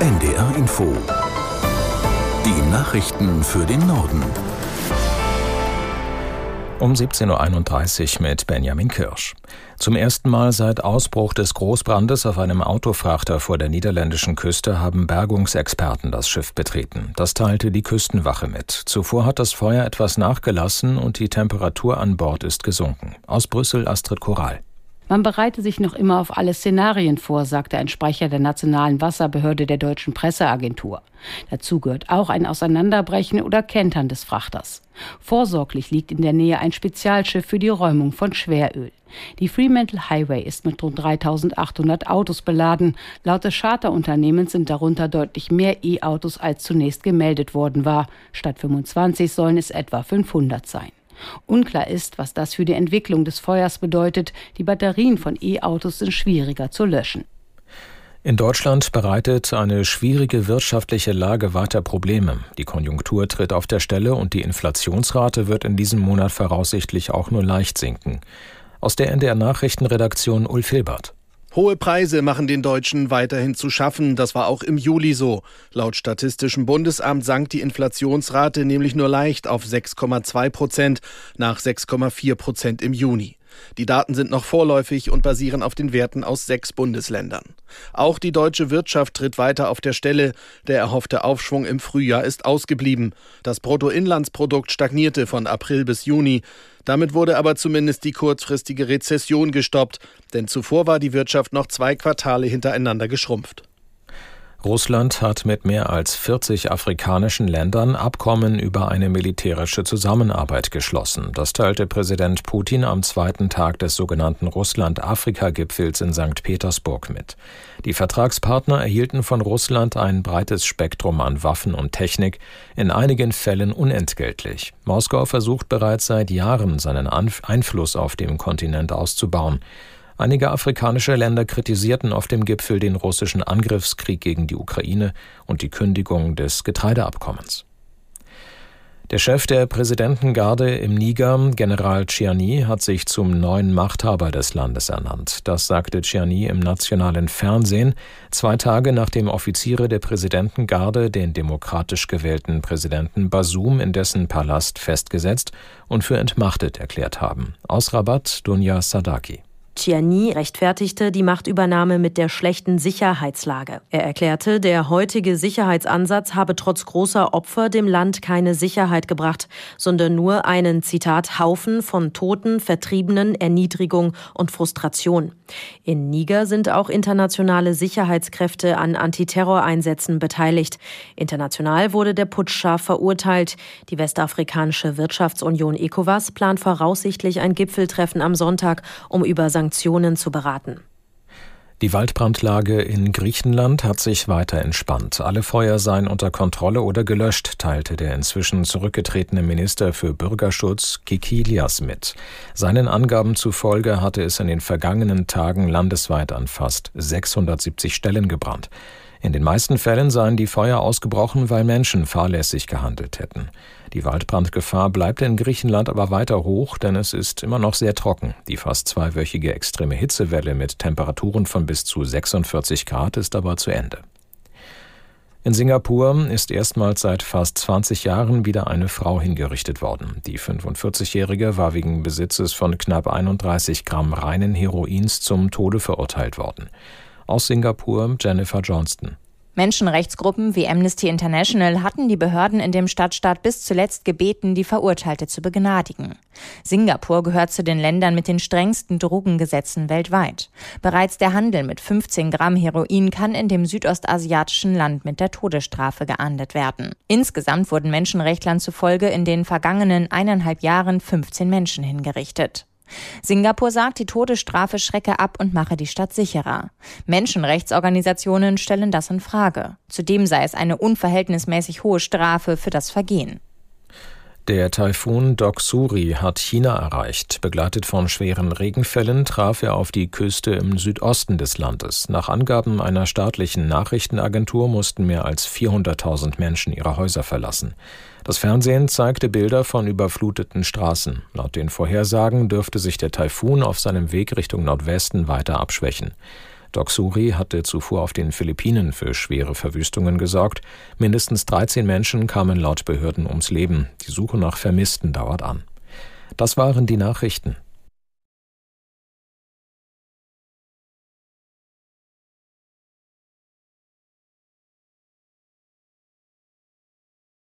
NDR Info. Die Nachrichten für den Norden. Um 17.31 Uhr mit Benjamin Kirsch. Zum ersten Mal seit Ausbruch des Großbrandes auf einem Autofrachter vor der niederländischen Küste haben Bergungsexperten das Schiff betreten. Das teilte die Küstenwache mit. Zuvor hat das Feuer etwas nachgelassen und die Temperatur an Bord ist gesunken. Aus Brüssel Astrid Koral. Man bereite sich noch immer auf alle Szenarien vor, sagte ein Sprecher der Nationalen Wasserbehörde der deutschen Presseagentur. Dazu gehört auch ein Auseinanderbrechen oder Kentern des Frachters. Vorsorglich liegt in der Nähe ein Spezialschiff für die Räumung von Schweröl. Die Fremantle Highway ist mit rund 3800 Autos beladen. Laut des Charterunternehmens sind darunter deutlich mehr E-Autos als zunächst gemeldet worden war. Statt 25 sollen es etwa 500 sein. Unklar ist, was das für die Entwicklung des Feuers bedeutet. Die Batterien von E-Autos sind schwieriger zu löschen. In Deutschland bereitet eine schwierige wirtschaftliche Lage weiter Probleme. Die Konjunktur tritt auf der Stelle und die Inflationsrate wird in diesem Monat voraussichtlich auch nur leicht sinken. Aus der NDR Nachrichtenredaktion Ulf Hilbert. Hohe Preise machen den Deutschen weiterhin zu schaffen. Das war auch im Juli so. Laut Statistischem Bundesamt sank die Inflationsrate nämlich nur leicht auf 6,2 Prozent nach 6,4 Prozent im Juni. Die Daten sind noch vorläufig und basieren auf den Werten aus sechs Bundesländern. Auch die deutsche Wirtschaft tritt weiter auf der Stelle. Der erhoffte Aufschwung im Frühjahr ist ausgeblieben. Das Bruttoinlandsprodukt stagnierte von April bis Juni. Damit wurde aber zumindest die kurzfristige Rezession gestoppt, denn zuvor war die Wirtschaft noch zwei Quartale hintereinander geschrumpft. Russland hat mit mehr als 40 afrikanischen Ländern Abkommen über eine militärische Zusammenarbeit geschlossen. Das teilte Präsident Putin am zweiten Tag des sogenannten Russland-Afrika-Gipfels in St. Petersburg mit. Die Vertragspartner erhielten von Russland ein breites Spektrum an Waffen und Technik, in einigen Fällen unentgeltlich. Moskau versucht bereits seit Jahren, seinen Einfluss auf dem Kontinent auszubauen. Einige afrikanische Länder kritisierten auf dem Gipfel den russischen Angriffskrieg gegen die Ukraine und die Kündigung des Getreideabkommens. Der Chef der Präsidentengarde im Niger, General Chiani, hat sich zum neuen Machthaber des Landes ernannt. Das sagte Chiani im nationalen Fernsehen, zwei Tage nachdem Offiziere der Präsidentengarde den demokratisch gewählten Präsidenten Basum in dessen Palast festgesetzt und für entmachtet erklärt haben. Aus Rabat, Dunja Sadaki. Ciani rechtfertigte die Machtübernahme mit der schlechten Sicherheitslage. Er erklärte, der heutige Sicherheitsansatz habe trotz großer Opfer dem Land keine Sicherheit gebracht, sondern nur einen, Zitat, Haufen von Toten, Vertriebenen, Erniedrigung und Frustration. In Niger sind auch internationale Sicherheitskräfte an Antiterroreinsätzen beteiligt. International wurde der Putsch scharf verurteilt. Die westafrikanische Wirtschaftsunion ECOWAS plant voraussichtlich ein Gipfeltreffen am Sonntag, um über Sanktionen Sanktionen zu beraten. Die Waldbrandlage in Griechenland hat sich weiter entspannt. Alle Feuer seien unter Kontrolle oder gelöscht, teilte der inzwischen zurückgetretene Minister für Bürgerschutz Kikilias mit. Seinen Angaben zufolge hatte es in den vergangenen Tagen landesweit an fast 670 Stellen gebrannt. In den meisten Fällen seien die Feuer ausgebrochen, weil Menschen fahrlässig gehandelt hätten. Die Waldbrandgefahr bleibt in Griechenland aber weiter hoch, denn es ist immer noch sehr trocken. Die fast zweiwöchige extreme Hitzewelle mit Temperaturen von bis zu 46 Grad ist aber zu Ende. In Singapur ist erstmals seit fast 20 Jahren wieder eine Frau hingerichtet worden. Die 45-Jährige war wegen Besitzes von knapp 31 Gramm reinen Heroins zum Tode verurteilt worden. Aus Singapur Jennifer Johnston. Menschenrechtsgruppen wie Amnesty International hatten die Behörden in dem Stadtstaat bis zuletzt gebeten, die Verurteilte zu begnadigen. Singapur gehört zu den Ländern mit den strengsten Drogengesetzen weltweit. Bereits der Handel mit 15 Gramm Heroin kann in dem südostasiatischen Land mit der Todesstrafe geahndet werden. Insgesamt wurden Menschenrechtlern zufolge in den vergangenen eineinhalb Jahren 15 Menschen hingerichtet. Singapur sagt, die Todesstrafe schrecke ab und mache die Stadt sicherer. Menschenrechtsorganisationen stellen das in Frage. Zudem sei es eine unverhältnismäßig hohe Strafe für das Vergehen. Der Taifun Doksuri hat China erreicht. Begleitet von schweren Regenfällen traf er auf die Küste im Südosten des Landes. Nach Angaben einer staatlichen Nachrichtenagentur mussten mehr als 400.000 Menschen ihre Häuser verlassen. Das Fernsehen zeigte Bilder von überfluteten Straßen. Laut den Vorhersagen dürfte sich der Taifun auf seinem Weg Richtung Nordwesten weiter abschwächen. Doc Suri hatte zuvor auf den Philippinen für schwere Verwüstungen gesorgt. Mindestens 13 Menschen kamen laut Behörden ums Leben. Die Suche nach Vermissten dauert an. Das waren die Nachrichten.